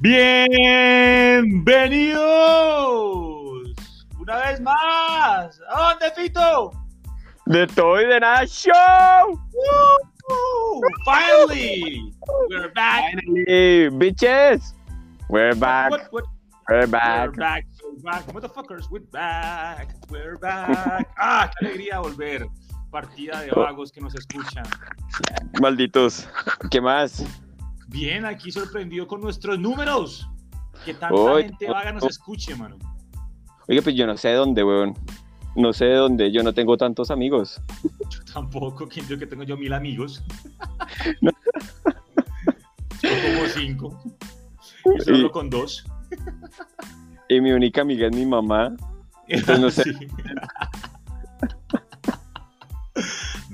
Bienvenidos una vez más. ¿A dónde, Fito? De todo y de nada show. Woo! Finally, we're back. Finally, bitches. We're back. What, what, We're We're back. back. We're back. Motherfuckers, we're back. We're back. Ah, qué alegría volver. Partida de vagos que nos escuchan. Malditos. ¿Qué más? Bien, aquí sorprendido con nuestros números. Que tanta gente vaga nos escuche, mano. Oye, pues yo no sé de dónde, weón. No sé de dónde. Yo no tengo tantos amigos. Yo tampoco, ¿quién dijo que tengo yo mil amigos? No. Como cinco. Y solo Y- con dos. Y mi única amiga es mi mamá. Entonces no sé. Sí.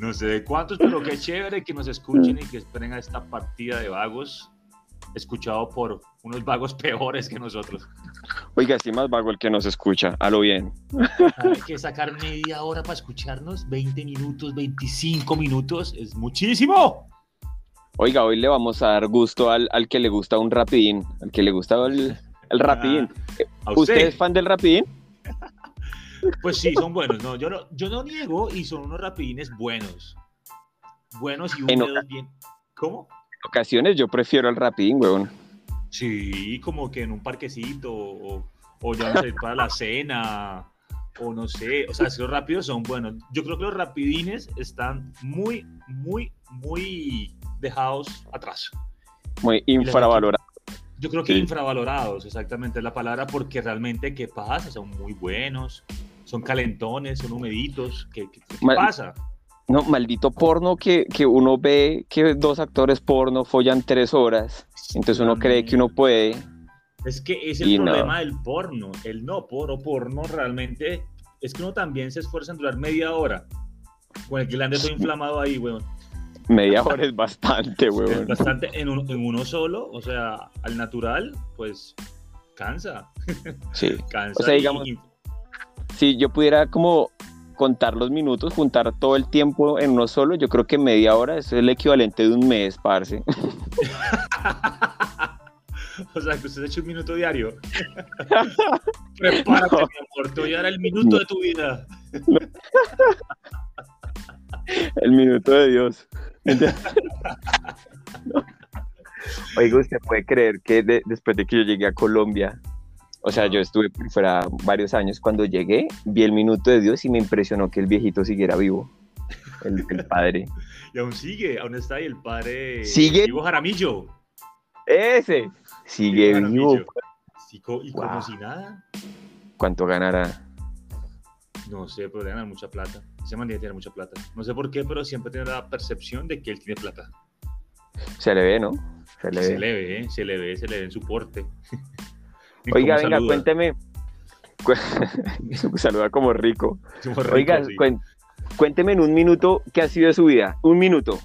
No sé de cuántos, pero qué chévere que nos escuchen y que esperen a esta partida de vagos, escuchado por unos vagos peores que nosotros. Oiga, sí más vago el que nos escucha. A lo bien. Hay que sacar media hora para escucharnos, 20 minutos, 25 minutos, es muchísimo. Oiga, hoy le vamos a dar gusto al, al que le gusta un rapidín. Al que le gusta el, el rapidín. ¿A ¿Usted usted? es fan del rapidín? Pues sí, son buenos. No, yo, no, yo no niego y son unos rapidines buenos. Buenos y húmedos bien. ¿Cómo? En ocasiones yo prefiero el rapidín, weón. Sí, como que en un parquecito o, o ya a ir para la cena o no sé, o sea, si los rápidos son buenos. Yo creo que los rapidines están muy, muy, muy dejados atrás. Muy infravalorado. Yo creo que Sí. infravalorados, exactamente es la palabra, porque realmente, ¿qué pasa? Son muy buenos, son calentones, son humeditos, ¿qué, qué- qué Mal- pasa? No, maldito porno que, que uno ve que dos actores porno follan tres horas. Entonces uno cree que uno puede. Es que es el no. problema del porno. El no porno, porno realmente es que uno también se esfuerza en durar media hora. Con el glande todo inflamado ahí, weón. Media hora es bastante, Es weón. bastante en, un- en uno solo, o sea, al natural, pues cansa. Sí. Cansa. O sea, digamos- y- Si yo pudiera como contar los minutos, juntar todo el tiempo en uno solo, yo creo que media hora es el equivalente de un mes, parce. o sea, que usted se echa un minuto diario. Prepárate, No. mi amor, te voy a dar el minuto de tu vida. El minuto de Dios. Entonces- No. Oiga, usted puede creer que de- después de que yo llegué a Colombia, o sea, yo estuve por fuera varios años, cuando llegué, vi el minuto de Dios y me impresionó que el viejito siguiera vivo, el, el padre. Y aún sigue, aún está ahí el padre Sigue. Ivo Jaramillo. Ese sigue Ivo vivo. Co- y como si nada. ¿Cuánto ganará? No sé, pero debe ganar mucha plata. Ese man tiene mucha plata. No sé por qué, pero siempre tiene la percepción de que él tiene plata. Se le ve, ¿no? Se le Se ve. le ve, se le ve, se le ve en su porte. Oiga, venga, saluda. cuénteme. Cu- Saluda como rico. Como rico, Oiga, sí. cuen- cuénteme en un minuto qué ha sido de su vida. Un minuto.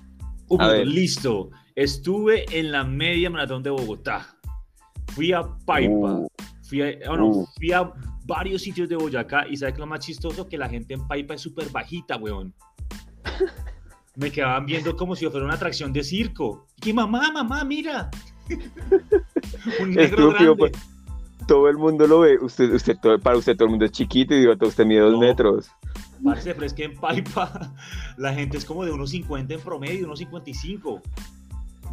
Un minuto, listo. Estuve en la media maratón de Bogotá. Fui a Paipa. Uh, Fui a, ah, Uh. fui a varios sitios de Boyacá y ¿sabes qué es lo más chistoso? Que la gente en Paipa es súper bajita, weón. Me quedaban viendo como si yo fuera una atracción de circo. Y que mamá, mamá, mira. Un negro Estúpido, grande. pues. Todo el mundo lo ve. Usted, usted, todo- para usted todo el mundo es chiquito y digo, usted mide dos No. metros. Parce, pero es que en Paipa la gente es como de unos 50 en promedio, unos 55.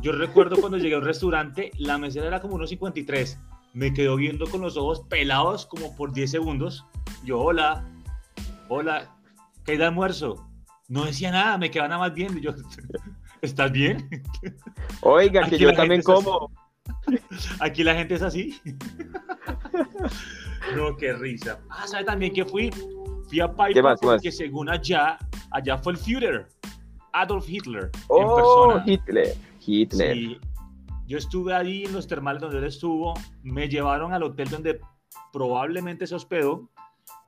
Yo recuerdo cuando llegué a un restaurante, la mesera era como unos 53. Me quedó viendo con los ojos pelados como por 10 segundos. Yo, hola, hola, ¿qué hay de almuerzo? No decía nada, me quedaba nada más viendo. Yo, ¿estás bien? Oiga, Aquí que yo también así. como. Aquí la gente es así. No, qué risa. Ah, ¿sabe también que fui? Fui a ¿Qué Paipa más, qué más? porque según allá, allá fue el Führer, Adolf Hitler, en Oh, persona. Hitler. Hitler. Sí. Yo estuve ahí en los termales donde él estuvo, me llevaron al hotel donde probablemente se hospedó,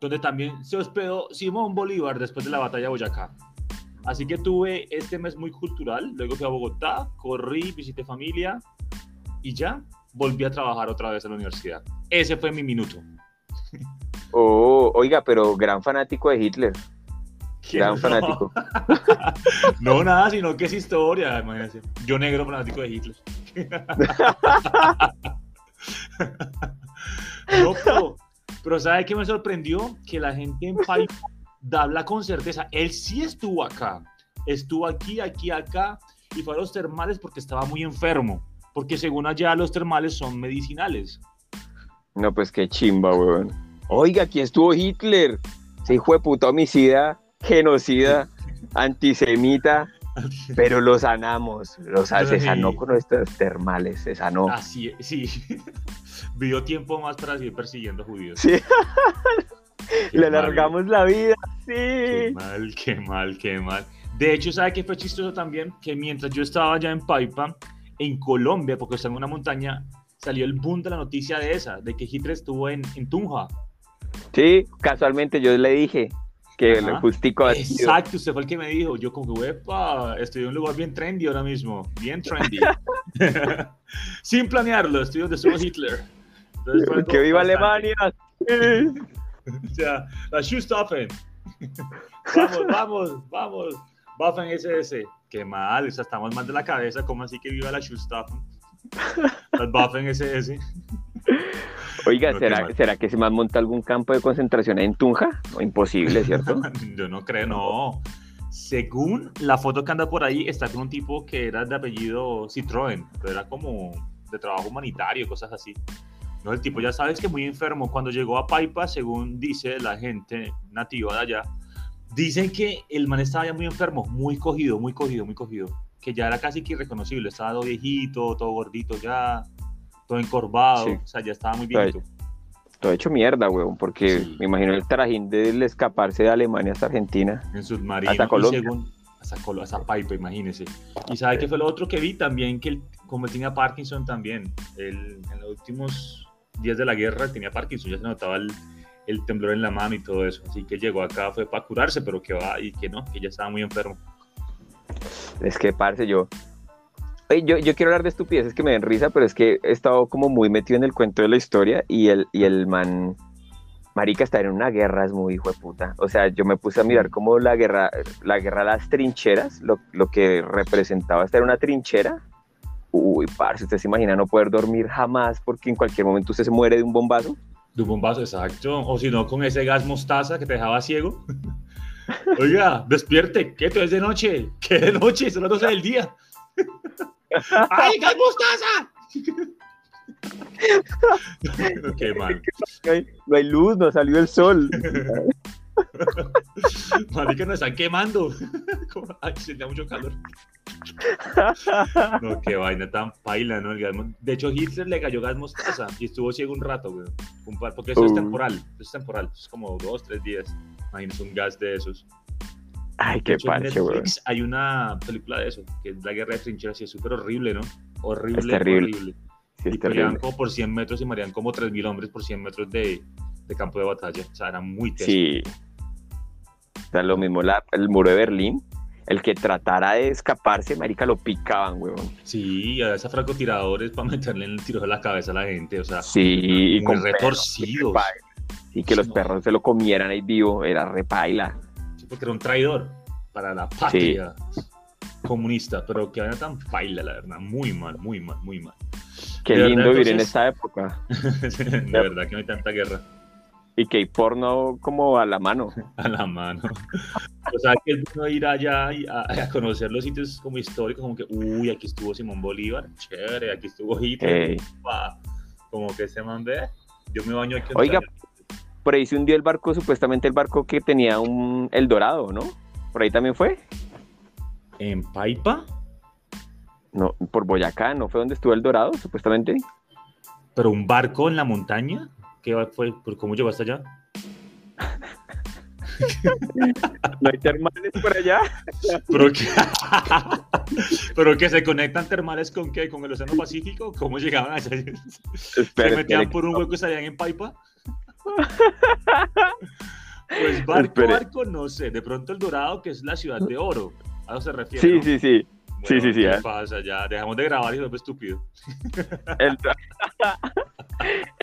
donde también se hospedó Simón Bolívar después de la batalla de Boyacá. Así que tuve este mes muy cultural, luego fui a Bogotá, corrí, visité familia y ya volví a trabajar otra vez en la universidad. Ese fue mi minuto. Oh, oiga, pero gran fanático de Hitler. Gran No. fanático. No, nada, sino que es historia, imagínense. Yo negro fanático de Hitler. no, pero, pero ¿sabe qué me sorprendió? Que la gente en Paipa habla con certeza. Él sí estuvo acá. Estuvo aquí, aquí, acá. Y fue a los termales porque estaba muy enfermo. Porque según allá los termales son medicinales. No, pues qué chimba, weón. Oiga, aquí estuvo Hitler. Ese hijo de puta homicida, genocida, antisemita. Pero lo sanamos, lo sa- se sanó con nuestros termales, se sanó. Así, es, sí. Vivió tiempo más para seguir persiguiendo judíos. Sí, Qué le alargamos la vida, Qué sí. mal, qué mal, qué mal. De hecho, ¿sabe qué fue chistoso también? Que mientras yo estaba allá en Paipa, en Colombia, porque está en una montaña, salió el boom de la noticia de esa, de que Hitler estuvo en, en Tunja. Sí, casualmente yo le dije que Ajá. el justico. Exacto, usted fue el que me dijo. Yo como que, "Uepa, estoy en un lugar bien trendy ahora mismo, bien trendy. Sin planearlo, estoy donde estuvo Hitler. Entonces Que viva Alemania. O sea, la Schustaffen. vamos, vamos, vamos. Waffen SS. Qué mal, o sea, estamos mal de la cabeza. ¿Cómo así que viva la Schustaffen? Las Waffen SS. Oiga, No, ¿será. ¿será que se me monta algún campo de concentración en Tunja? No, imposible, ¿cierto? Yo no creo, no. Según la foto que anda por ahí, está con un tipo que era de apellido Citroën, pero era como de trabajo humanitario, cosas así. No, el tipo ya sabes que muy enfermo. Cuando llegó a Paipa, según dice la gente nativa de allá, dicen que el man estaba ya muy enfermo, muy cogido, muy cogido, muy cogido. Que ya era casi que irreconocible. Estaba todo viejito, todo gordito ya, todo encorvado. Sí. O sea, ya estaba muy viejito. Todo hecho mierda, weón, porque Sí. me imagino el trajín del escaparse de Alemania hasta Argentina. En submarino. Hasta Colombia. según- hasta, Colo- hasta Paipa, imagínese. Y sabe que fue lo otro que vi también, que él, como él tenía Parkinson también, él, en los últimos días de la guerra tenía Parkinson, ya se notaba el, el temblor en la mano y todo eso. Así que llegó acá, fue para curarse, pero que va y que no, que ya estaba muy enfermo. Es que, parce, yo... Yo, yo quiero hablar de estupideces que me den risa, pero es que he estado como muy metido en el cuento de la historia y el, y el man... Marica, estar en una guerra es muy hijo de puta. O sea, yo me puse a mirar como la guerra, la guerra a las trincheras, lo, lo que representaba estar en una trinchera. Uy, parce, usted se imagina no poder dormir jamás porque en cualquier momento usted se muere de un bombazo. De un bombazo, exacto. O si no, con ese gas mostaza que te dejaba ciego. Oiga, despierte, que es de noche. ¿Qué de noche? Son las 12 del día. ¡Ay, gas mostaza! Qué mal. No hay, no hay luz, no salió el sol. Marica, nos están quemando. Ay, se da mucho calor. No, qué vaina tan paila, ¿no? El gas de hecho, Hitler le cayó gas mostaza y estuvo ciego un rato, güey. Porque eso es Uh. temporal. Eso es temporal. Es como dos, tres días. Imagínate un gas de esos. Ay, De qué hecho, parche. Netflix hay una película de eso, que es la guerra de trincheras y es súper horrible, ¿no? Horrible, Es terrible. horrible. Sí, y es peleaban como por 100 metros y marían como 3.000 hombres por 100 metros de, de campo de batalla. O sea, era muy teso. Sí. O sea, lo mismo la- el muro de Berlín. El que tratara de escaparse, marica, lo picaban, weón. Sí, y a esos francotiradores para meterle el tiro de la cabeza a la gente, o sea, Sí, y con retorcidos. Y que Sí, los no. perros se lo comieran ahí vivo, era repaila. Sí, porque era un traidor para la patria comunista, pero que era tan paila, la verdad, muy mal, muy mal, muy mal. Qué De verdad, lindo vivir en esta época. de verdad que no hay tanta guerra Y que hay porno como a la mano. a la mano. O sea, que es bueno ir allá y a, a conocer los sitios como históricos, como que, uy, aquí estuvo Simón Bolívar, chévere, aquí estuvo Hitler, como que se man ve, yo me baño aquí. Oiga. Por ahí se hundió el barco, supuestamente el barco que tenía un El Dorado, ¿no? Por ahí también fue. ¿En Paipa? No, por Boyacá, ¿no fue donde estuvo el Dorado, supuestamente? ¿Pero un barco en la montaña? ¿Qué va- fue? ¿Por ¿Cómo llegó hasta allá? ¿No hay termales por allá? ¿Pero que, ¿Pero que se conectan termales con qué? ¿Con el Océano Pacífico? ¿Cómo llegaban allá? ¿Se Espere, metían por un hueco y salían en Paipa? Pues barco, barco, no sé. De pronto el Dorado, que es la ciudad de oro. A eso se refiere. Sí, ¿no? sí, sí. sí, sí, sí, ¿Qué ¿eh? pasa? Ya dejamos de grabar y se vuelve estúpido. El,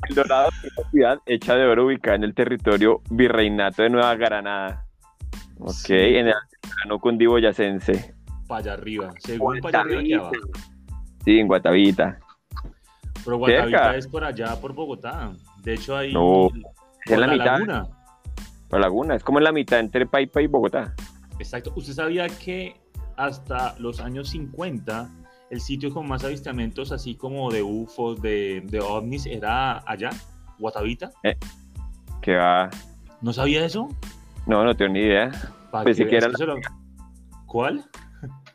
El Dorado es una ciudad hecha de oro ubicada en el territorio virreinato de Nueva Granada. Ok, Sí. en el altiplano cundiboyacense. Para allá arriba. Según para allá arriba abajo. Sí, en Guatavita. Pero Guatavita Cerca. es por allá, por Bogotá. De hecho, hay No, es en la, mitad. laguna. La laguna, es como en la mitad entre Paipa y Bogotá. Exacto. ¿Usted sabía que hasta los años 50 el sitio con más avistamientos, así como de UFOs, de, de ovnis, era allá, Guatavita? Que va. ¿No sabía eso? No, no tengo ni idea. Pensé que veas era se lo- ¿Cuál?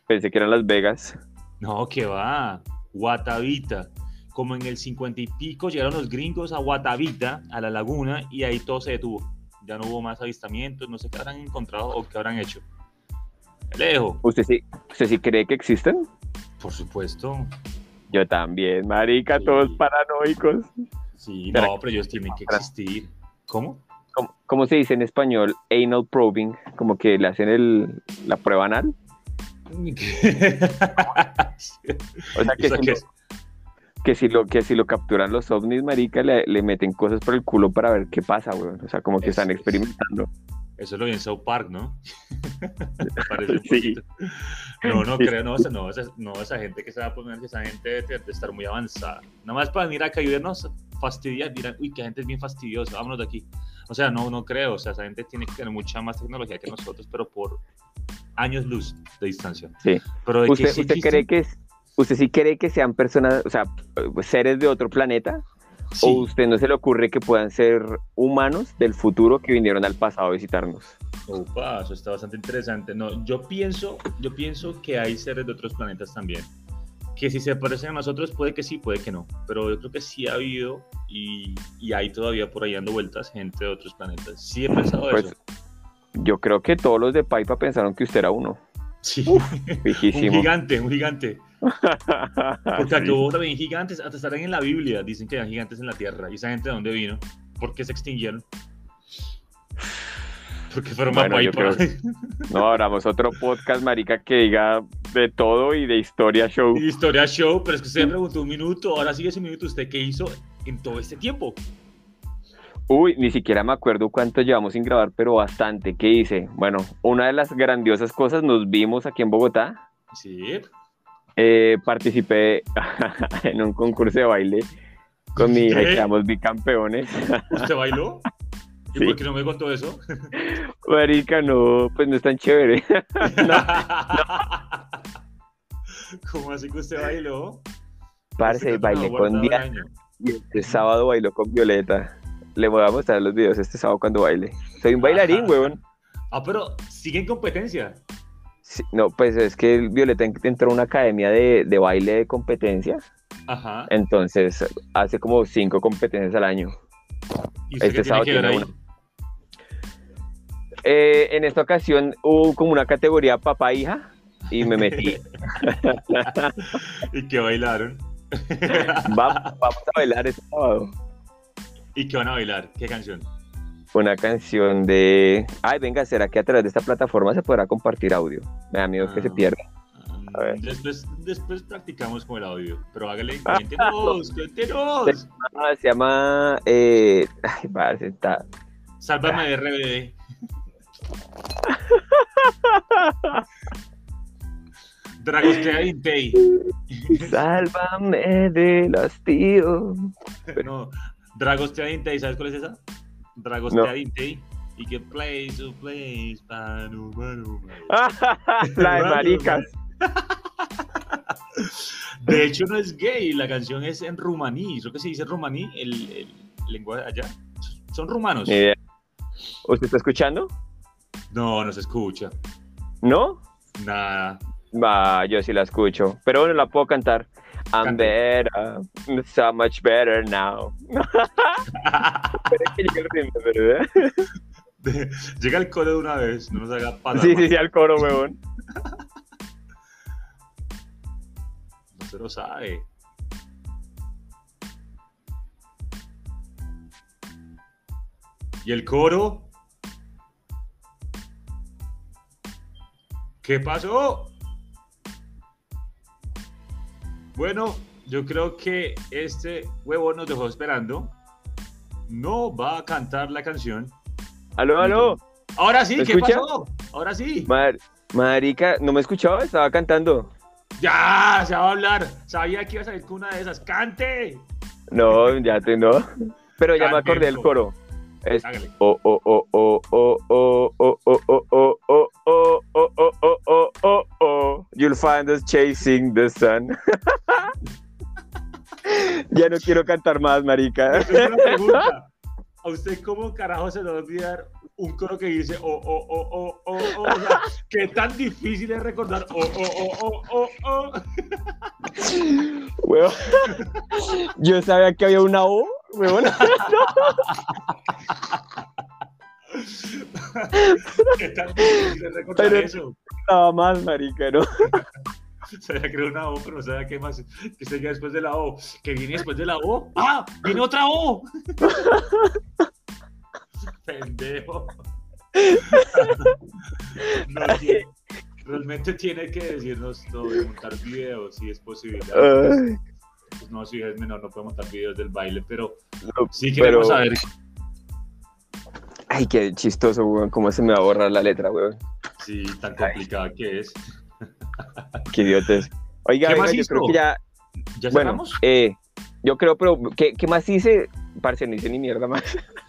Pensé que eran Las Vegas. No, que va. Guatavita. Como en el 50 y pico llegaron los gringos a Guatavita, a la laguna, y ahí todo se detuvo. Ya no hubo más avistamientos, no sé qué habrán encontrado o qué habrán hecho. Lejos, ¿Usted sí, ¿Usted sí cree que existen? Por supuesto. Yo también, marica, Sí. todos paranoicos. Sí, Pero- no, pero ellos tienen que existir. ¿Cómo? ¿Cómo, cómo se dice en español? Anal probing, como que le hacen el, la prueba anal. O sea, que, si que lo, que, si lo, que si lo capturan los ovnis, marica, le, le meten cosas por el culo para ver qué pasa, weón. O sea, como que están es. Eso lo vi en South Park, ¿no? Sí. No, no creo, no, esa, no, esa, no, esa gente que se va a poner, esa gente debe de estar muy avanzada. Nada más para venir acá y vernos fastidiar, dirán, uy, que gente es bien fastidiosa, vámonos de aquí. O sea, no, no creo, o sea, esa gente tiene que tener mucha más tecnología que nosotros, pero por años luz de distancia. Sí. Pero de que ¿Usted, sí usted cree que es- usted sí cree que sean personas, o sea, seres de otro planeta? Sí. ¿O usted no se le ocurre que puedan ser humanos del futuro que vinieron al pasado a visitarnos? Opa, eso está bastante interesante. No, yo pienso, yo pienso que hay seres de otros planetas también. Que si se parecen a nosotros, puede que sí, puede que no. Pero yo creo que sí ha habido y, y hay todavía por ahí dando vueltas gente de otros planetas. Sí he pensado Pues, eso. Yo creo que todos los de Paipa pensaron que usted era uno. Sí. un gigante, un gigante. Porque aquí Sí. hubo también gigantes, hasta estarán en la Biblia. Dicen que hay gigantes en la Tierra. ¿Y esa gente de dónde vino? ¿Por qué se extinguieron? Porque fueron más Bueno, yo paipa. No, abramos otro podcast, marica, que diga de todo y de historia show. Historia show, pero es que usted me preguntó un minuto, ahora sigue ese minuto, ¿usted qué hizo en todo este tiempo? Uy, ni siquiera me acuerdo cuánto llevamos sin grabar, pero bastante. ¿Qué hice? Bueno, una de las grandiosas cosas, nos vimos aquí en Bogotá. Sí. Eh, participé en un concurso de baile con mi hija y quedamos bicampeones. ¿Usted bailó? ¿Y Sí. por qué no me contó eso? Marica, no, pues no es tan chévere. ¿Cómo así que usted bailó? Parce, bailé con Diana y este sábado bailó con Violeta. Le voy a mostrar los videos este sábado cuando baile. Soy un bailarín, Ajá. huevón. Ah, pero sigue en competencia. Sí, no, pues es que Violeta en- entró a una academia de, de baile de competencia. Ajá. Entonces hace como cinco competencias al año. ¿Y usted este tiene sábado que tiene ahí? una. Eh, en esta ocasión hubo como una categoría papá-hija y me metí. ¿Y qué bailaron? Va- vamos a bailar este sábado. ¿Y qué van a bailar? ¿Qué canción? Una canción de. Ay, venga, ¿será que a través de esta plataforma se podrá compartir audio? Me da miedo que se Ah. pierda. Mm, A ver. Después, después practicamos con el audio. Pero hágale, Ah, cuéntenos, cuéntenos. Ah, se llama. Eh... Ay, parce, está. Sálvame de RBD. Dragostea Intei. Sálvame del hastío. No, Dragostea Intei, ¿sabes cuál es esa? Dragostea No. Y que place to place, panu, manu. La de maricas. De hecho, no es gay, la canción es en rumaní. Creo que se dice rumaní, el, el lenguaje allá. Son rumanos. ¿Usted está escuchando? No, no se escucha. ¿No? Nada. Va, yo sí la escucho. Pero bueno, la puedo cantar. I'm better, so much better now. Llega el coro de una vez, no nos haga pasar. Sí, sí, sí, al coro, huevón. No se lo sabe. ¿Y el coro? ¿Qué pasó? Bueno, yo creo que este huevo nos dejó esperando. No va a cantar la canción. Aló, aló. Ahora sí, ¿Me ¿qué escucha? pasó? Ahora sí. Mar- marica, ¿no me escuchaba? Estaba cantando. Ya, se va a hablar. Sabía que iba a salir con una de esas. ¡Cante! No, ya te no. Pero ya me acordé del coro. Es oh oh oh oh oh oh oh oh oh oh oh oh oh oh oh oh oh You'll find us chasing the sun. Ya no quiero cantar más, marica. ¿A usted cómo carajo se le va a olvidar un coro que dice oh, oh, oh, oh, oh, oh? O sea, ¿qué tan difícil es recordar oh, oh, oh, oh, oh, oh? Weón. Yo sabía que había una O, weón. ¿Qué recordar Pero- eso? Nada más, marica, ¿no? Sabía que era una O, pero no sabía qué más que seguía después de la O. ¿Qué viene después de la O? ¡Ah! ¡Viene otra O! Pendejo. No, tiene- realmente tiene que decirnos no, de montar videos si es posible. Pues no, si es menor, no puede montar videos del baile, pero no, sí queremos pero- saber. Ay, qué chistoso, weón. ¿Cómo se me va a borrar la letra, weón? si tan complicada que es. Qué idiotes. Oiga, ¿Qué venga, más yo hizo? creo que ya. ¿Ya Bueno, eh, yo creo, pero ¿qué, qué más hice? Parce, no hice ni mierda más.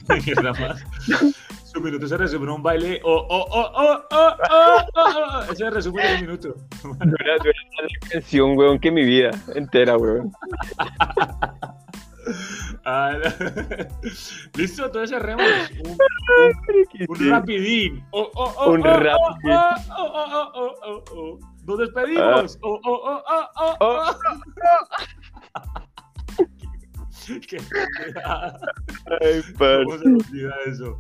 Mierda más. Su minuto se resume en un baile. Oh, oh, oh, oh, oh, oh, oh, oh. Ese resumen de un minuto. No era la canción, weón, que mi vida entera, weón. Ah, Listo, entonces cerremos. Un, un Sí. rapidín. Oh, oh, oh, Un oh, oh, rapidín. Oh, oh, oh, oh, oh, oh. Nos despedimos. Oh, Qué pendejada. Ay, parce. ¿Cómo se me olvida eso?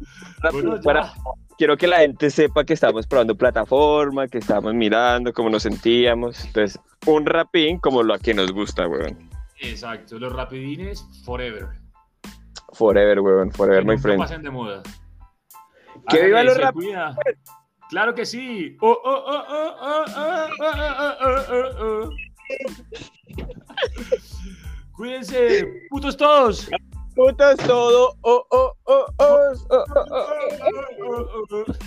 Bueno, ya. Para- quiero que la gente sepa que estamos probando plataforma, que estamos mirando cómo nos sentíamos. Entonces, un rapín como lo que nos gusta, weón. Exacto, los rapidines forever. Forever, weón, forever, Que my friend. pasen de moda. ¡Que vivan los se rap- cuida. Claro que sí. Oh, oh, oh, oh, oh, oh, oh, oh, oh, oh. Cuídense, putos todos. Putos todos. Oh, oh, oh, oh, oh, oh, oh, oh.